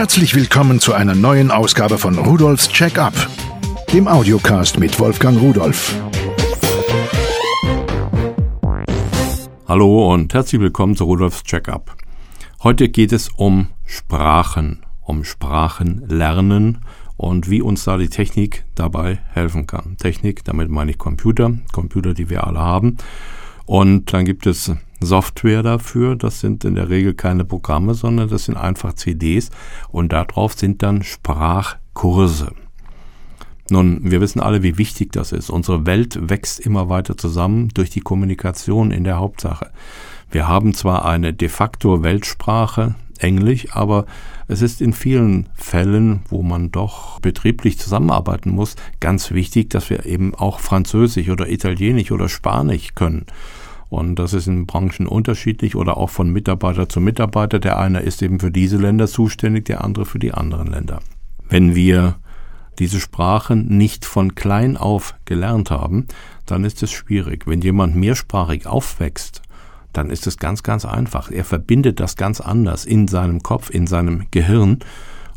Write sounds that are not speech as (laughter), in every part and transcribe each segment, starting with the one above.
Herzlich willkommen zu einer neuen Ausgabe von Rudolfs Check-up, dem Audiocast mit Wolfgang Rudolf. Hallo und herzlich willkommen zu Rudolfs Check-up. Heute geht es um Sprachen, um Sprachenlernen und wie uns da die Technik dabei helfen kann. Technik, damit meine ich Computer, Computer, die wir alle haben. Und dann gibt es Software dafür. Das sind in der Regel keine Programme, sondern das sind einfach CDs und darauf sind dann Sprachkurse. Nun, wir wissen alle, wie wichtig das ist. Unsere Welt wächst immer weiter zusammen durch die Kommunikation in der Hauptsache. Wir haben zwar eine de facto Weltsprache, Englisch, aber es ist in vielen Fällen, wo man doch betrieblich zusammenarbeiten muss, ganz wichtig, dass wir eben auch Französisch oder Italienisch oder Spanisch können. Und das ist in Branchen unterschiedlich oder auch von Mitarbeiter zu Mitarbeiter. Der eine ist eben für diese Länder zuständig, der andere für die anderen Länder. Wenn wir diese Sprachen nicht von klein auf gelernt haben, dann ist es schwierig. Wenn jemand mehrsprachig aufwächst, dann ist es ganz, ganz einfach. Er verbindet das ganz anders in seinem Kopf, in seinem Gehirn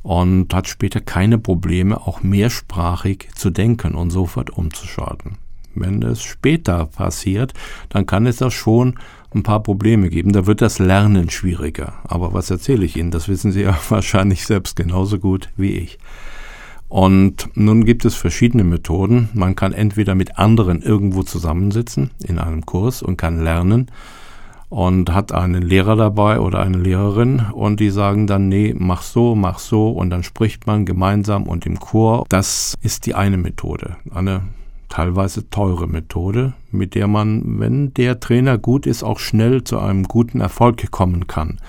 und hat später keine Probleme, auch mehrsprachig zu denken und sofort umzuschalten. Wenn es später passiert, dann kann es da schon ein paar Probleme geben. Da wird das Lernen schwieriger. Aber was erzähle ich Ihnen? Das wissen Sie (laughs) ja wahrscheinlich selbst genauso gut wie ich. Und nun gibt es verschiedene Methoden. Man kann entweder mit anderen irgendwo zusammensitzen in einem Kurs und kann lernen und hat einen Lehrer dabei oder eine Lehrerin und die sagen dann, nee, mach so, mach so und dann spricht man gemeinsam und im Chor. Das ist die eine Methode, eine teilweise teure Methode, mit der man, wenn der Trainer gut ist, auch schnell zu einem guten Erfolg kommen kann.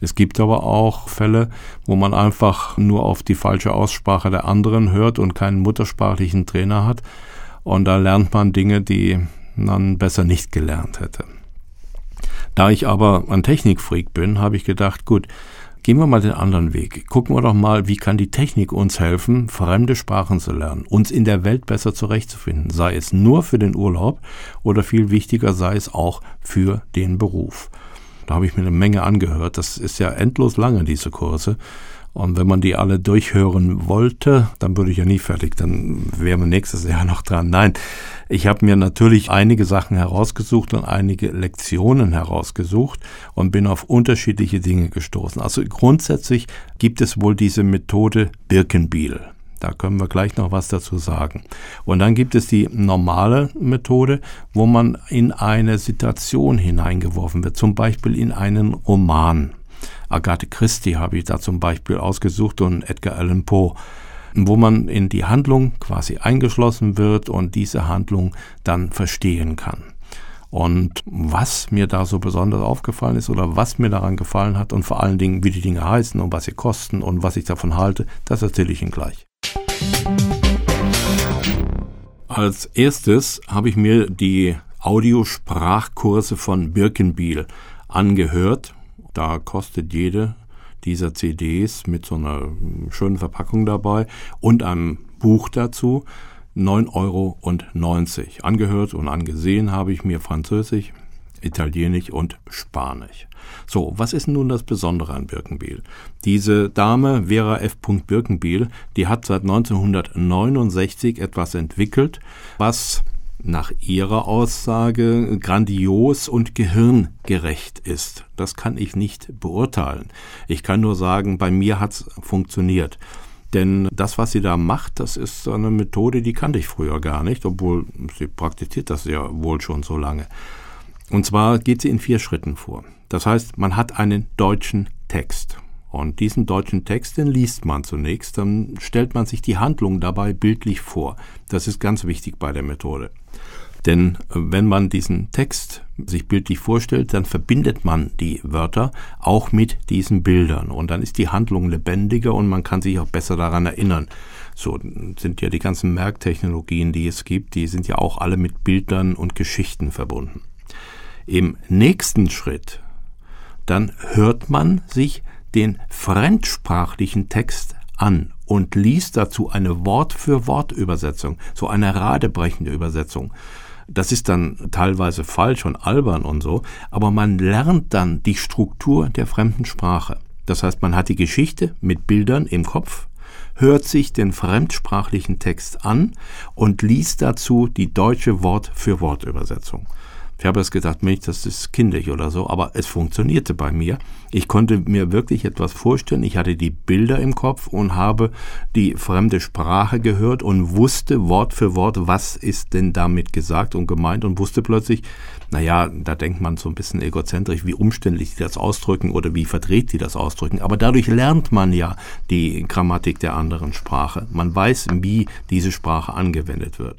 Es gibt aber auch Fälle, wo man einfach nur auf die falsche Aussprache der anderen hört und keinen muttersprachlichen Trainer hat. Und da lernt man Dinge, die man besser nicht gelernt hätte. Da ich aber ein Technikfreak bin, habe ich gedacht, gut, gehen wir mal den anderen Weg. Gucken wir doch mal, wie kann die Technik uns helfen, fremde Sprachen zu lernen, uns in der Welt besser zurechtzufinden, sei es nur für den Urlaub oder viel wichtiger sei es auch für den Beruf. Da habe ich mir eine Menge angehört. Das ist ja endlos lange, diese Kurse. Und wenn man die alle durchhören wollte, dann würde ich ja nie fertig, dann wären wir nächstes Jahr (laughs) noch dran. Nein, ich habe mir natürlich einige Sachen herausgesucht und einige Lektionen herausgesucht und bin auf unterschiedliche Dinge gestoßen. Also grundsätzlich gibt es wohl diese Methode Birkenbiel. Da können wir gleich noch was dazu sagen. Und dann gibt es die normale Methode, wo man in eine Situation hineingeworfen wird, zum Beispiel in einen Roman. Agathe Christie habe ich da zum Beispiel ausgesucht und Edgar Allan Poe wo man in die Handlung quasi eingeschlossen wird und diese Handlung dann verstehen kann. Und was mir da so besonders aufgefallen ist oder was mir daran gefallen hat und vor allen Dingen, wie die Dinge heißen und was sie kosten und was ich davon halte, das erzähle ich Ihnen gleich. Als erstes habe ich mir die Audiosprachkurse von Birkenbiel angehört da kostet jede dieser CDs mit so einer schönen Verpackung dabei und einem Buch dazu 9,90 Euro. Angehört und angesehen habe ich mir Französisch, Italienisch und Spanisch. So, was ist nun das Besondere an Birkenbiel? Diese Dame, Vera F. Birkenbiel, die hat seit 1969 etwas entwickelt, was nach ihrer Aussage grandios und gehirngerecht ist. Das kann ich nicht beurteilen. Ich kann nur sagen, bei mir hat's funktioniert. Denn das, was sie da macht, das ist eine Methode, die kannte ich früher gar nicht, obwohl sie praktiziert das ja wohl schon so lange. Und zwar geht sie in vier Schritten vor. Das heißt, man hat einen deutschen Text. Und diesen deutschen Text, den liest man zunächst, dann stellt man sich die Handlung dabei bildlich vor. Das ist ganz wichtig bei der Methode. Denn äh, wenn man diesen Text sich bildlich vorstellt, dann verbindet man die Wörter auch mit diesen Bildern und dann ist die Handlung lebendiger und man kann sich auch besser daran erinnern. So sind ja die ganzen Merktechnologien, die es gibt, die sind ja auch alle mit Bildern und Geschichten verbunden. Im nächsten Schritt, dann hört man sich den fremdsprachlichen Text an und liest dazu eine Wort-für-Wort-Übersetzung, so eine radebrechende Übersetzung. Das ist dann teilweise falsch und albern und so, aber man lernt dann die Struktur der fremden Sprache. Das heißt, man hat die Geschichte mit Bildern im Kopf, hört sich den fremdsprachlichen Text an und liest dazu die deutsche Wort für Wort Übersetzung. Ich habe es gedacht, Mensch, das ist kindlich oder so, aber es funktionierte bei mir. Ich konnte mir wirklich etwas vorstellen. Ich hatte die Bilder im Kopf und habe die fremde Sprache gehört und wusste Wort für Wort, was ist denn damit gesagt und gemeint und wusste plötzlich, naja, da denkt man so ein bisschen egozentrisch, wie umständlich die das ausdrücken oder wie verdreht die das ausdrücken. Aber dadurch lernt man ja die Grammatik der anderen Sprache. Man weiß, wie diese Sprache angewendet wird.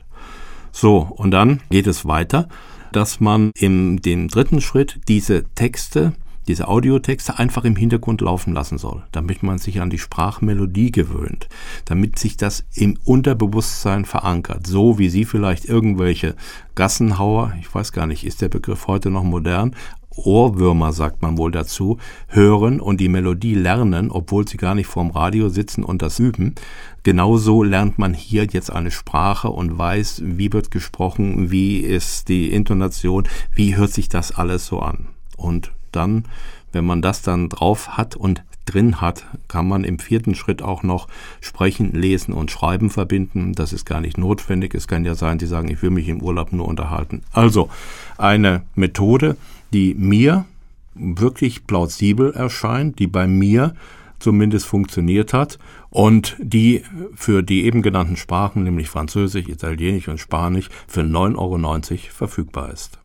So, und dann geht es weiter dass man im dem dritten Schritt diese Texte, diese Audiotexte einfach im Hintergrund laufen lassen soll, damit man sich an die Sprachmelodie gewöhnt, damit sich das im Unterbewusstsein verankert, so wie Sie vielleicht irgendwelche Gassenhauer, ich weiß gar nicht, ist der Begriff heute noch modern, Ohrwürmer, sagt man wohl dazu, hören und die Melodie lernen, obwohl sie gar nicht vorm Radio sitzen und das üben. Genauso lernt man hier jetzt eine Sprache und weiß, wie wird gesprochen, wie ist die Intonation, wie hört sich das alles so an. Und dann, wenn man das dann drauf hat und drin hat, kann man im vierten Schritt auch noch Sprechen, Lesen und Schreiben verbinden. Das ist gar nicht notwendig. Es kann ja sein, die sagen, ich will mich im Urlaub nur unterhalten. Also eine Methode, die mir wirklich plausibel erscheint, die bei mir zumindest funktioniert hat und die für die eben genannten Sprachen, nämlich Französisch, Italienisch und Spanisch, für 9,90 Euro verfügbar ist.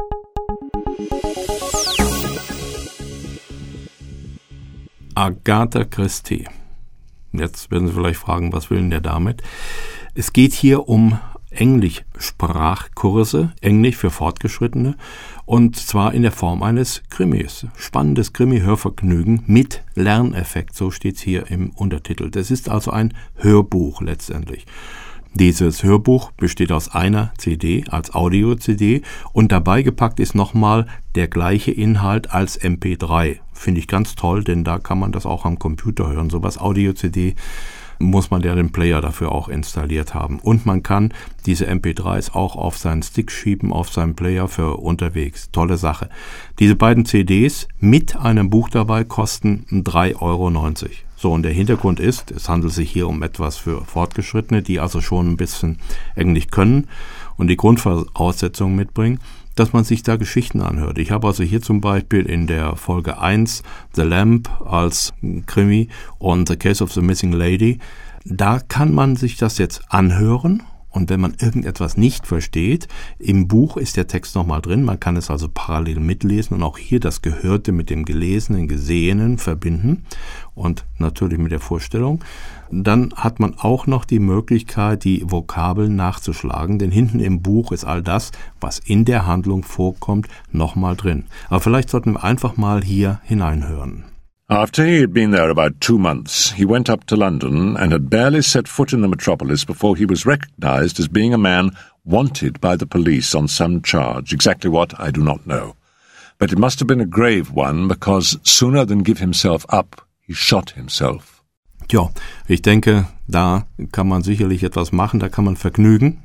Agatha Christie. Jetzt werden Sie vielleicht fragen, was will denn der damit? Es geht hier um Englischsprachkurse, Englisch für Fortgeschrittene, und zwar in der Form eines Krimis. Spannendes Krimi-Hörvergnügen mit Lerneffekt, so steht's hier im Untertitel. Das ist also ein Hörbuch letztendlich. Dieses Hörbuch besteht aus einer CD als Audio-CD und dabei gepackt ist nochmal der gleiche Inhalt als MP3. Finde ich ganz toll, denn da kann man das auch am Computer hören. Sowas Audio-CD muss man ja den Player dafür auch installiert haben. Und man kann diese MP3s auch auf seinen Stick schieben, auf seinen Player für unterwegs. Tolle Sache. Diese beiden CDs mit einem Buch dabei kosten 3,90 Euro. So, und der Hintergrund ist, es handelt sich hier um etwas für Fortgeschrittene, die also schon ein bisschen Englisch können und die Grundvoraussetzungen mitbringen dass man sich da Geschichten anhört. Ich habe also hier zum Beispiel in der Folge 1 The Lamp als Krimi und The Case of the Missing Lady. Da kann man sich das jetzt anhören und wenn man irgendetwas nicht versteht, im Buch ist der Text nochmal drin, man kann es also parallel mitlesen und auch hier das Gehörte mit dem Gelesenen, Gesehenen verbinden und natürlich mit der Vorstellung. Dann hat man auch noch die Möglichkeit, die Vokabeln nachzuschlagen, denn hinten im Buch ist all das, was in der Handlung vorkommt, nochmal drin. Aber vielleicht sollten wir einfach mal hier hineinhören. After he had been there about two months, he went up to London and had barely set foot in the metropolis before he was recognized as being a man wanted by the police on some charge. Exactly what, I do not know. But it must have been a grave one, because sooner than give himself up, he shot himself. Ja, ich denke, da kann man sicherlich etwas machen, da kann man Vergnügen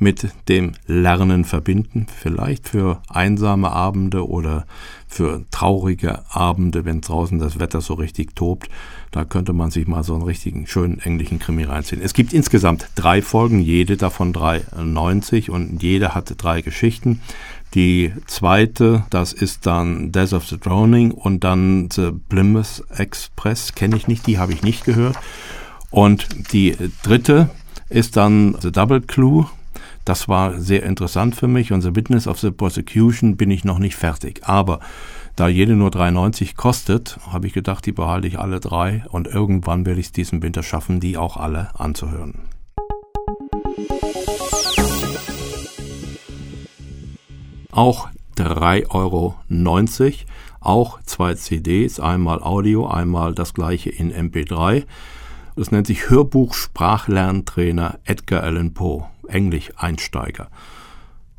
mit dem Lernen verbinden, vielleicht für einsame Abende oder für traurige Abende, wenn draußen das Wetter so richtig tobt. Da könnte man sich mal so einen richtigen schönen englischen Krimi reinziehen. Es gibt insgesamt drei Folgen, jede davon 3,90 und jede hat drei Geschichten. Die zweite, das ist dann Death of the Drowning und dann The Plymouth Express, kenne ich nicht, die habe ich nicht gehört. Und die dritte ist dann The Double Clue das war sehr interessant für mich und The Witness of the Prosecution bin ich noch nicht fertig. Aber da jede nur 3,90 kostet, habe ich gedacht, die behalte ich alle drei und irgendwann werde ich es diesen Winter schaffen, die auch alle anzuhören. Auch 3,90 Euro, auch zwei CDs, einmal Audio, einmal das gleiche in MP3. Das nennt sich Hörbuch Sprachlerntrainer Edgar Allan Poe. Englisch-Einsteiger.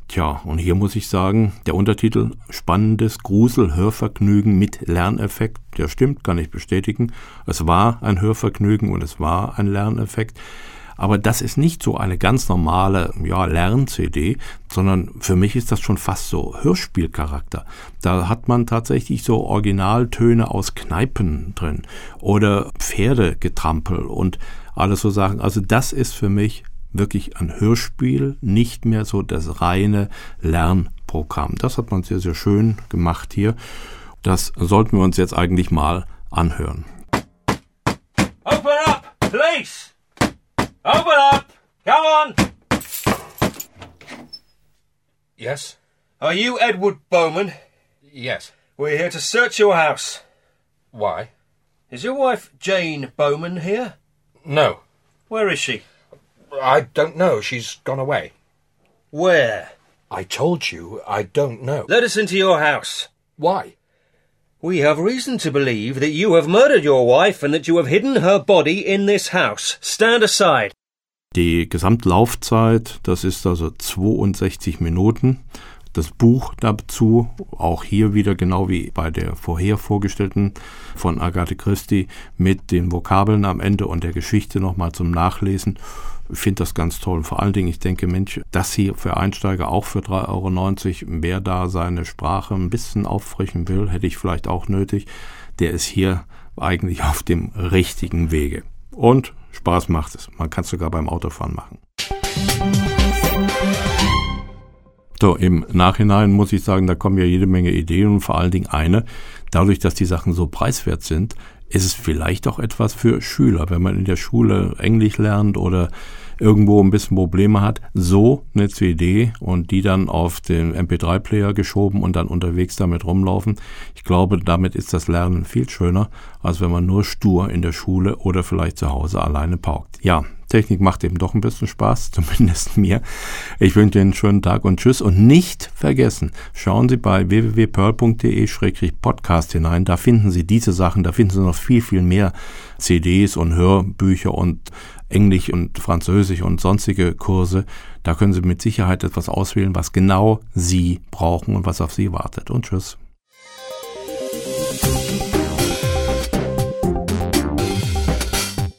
Tja, und hier muss ich sagen, der Untertitel Spannendes Grusel-Hörvergnügen mit Lerneffekt, der stimmt, kann ich bestätigen. Es war ein Hörvergnügen und es war ein Lerneffekt. Aber das ist nicht so eine ganz normale ja, Lern-CD, sondern für mich ist das schon fast so Hörspielcharakter. Da hat man tatsächlich so Originaltöne aus Kneipen drin oder Pferdegetrampel und alles so Sachen. Also das ist für mich wirklich ein Hörspiel, nicht mehr so das reine Lernprogramm. Das hat man sehr, sehr schön gemacht hier. Das sollten wir uns jetzt eigentlich mal anhören. Open up, please! Open up! Come on! Yes? Are you Edward Bowman? Yes. We're here to search your house. Why? Is your wife Jane Bowman here? No. Where is she? I don't know. She's gone away. Where? I told you I don't know. Let us into your house. Why? We have reason to believe that you have murdered your wife and that you have hidden her body in this house. Stand aside. Die Gesamtlaufzeit, das ist also 62 Minuten. Das Buch dazu, auch hier wieder genau wie bei der vorher vorgestellten von Agathe Christie, mit den Vokabeln am Ende und der Geschichte nochmal zum Nachlesen. Ich finde das ganz toll. Vor allen Dingen, ich denke, Mensch, das hier für Einsteiger auch für 3,90 Euro, wer da seine Sprache ein bisschen auffrischen will, hätte ich vielleicht auch nötig, der ist hier eigentlich auf dem richtigen Wege. Und Spaß macht es. Man kann es sogar beim Autofahren machen. So, im Nachhinein muss ich sagen, da kommen ja jede Menge Ideen und vor allen Dingen eine, dadurch, dass die Sachen so preiswert sind, ist es vielleicht auch etwas für Schüler, wenn man in der Schule Englisch lernt oder irgendwo ein bisschen Probleme hat, so eine CD und die dann auf den MP3-Player geschoben und dann unterwegs damit rumlaufen. Ich glaube, damit ist das Lernen viel schöner, als wenn man nur stur in der Schule oder vielleicht zu Hause alleine paukt. Ja, Technik macht eben doch ein bisschen Spaß, (laughs) zumindest mir. Ich wünsche Ihnen einen schönen Tag und Tschüss. Und nicht vergessen, schauen Sie bei www.pearl.de-podcast hinein. Da finden Sie diese Sachen, da finden Sie noch viel, viel mehr CDs und Hörbücher und Englisch und Französisch und sonstige Kurse. Da können Sie mit Sicherheit etwas auswählen, was genau Sie brauchen und was auf Sie wartet. Und Tschüss.